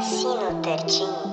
Cassino 13. Cassino 13.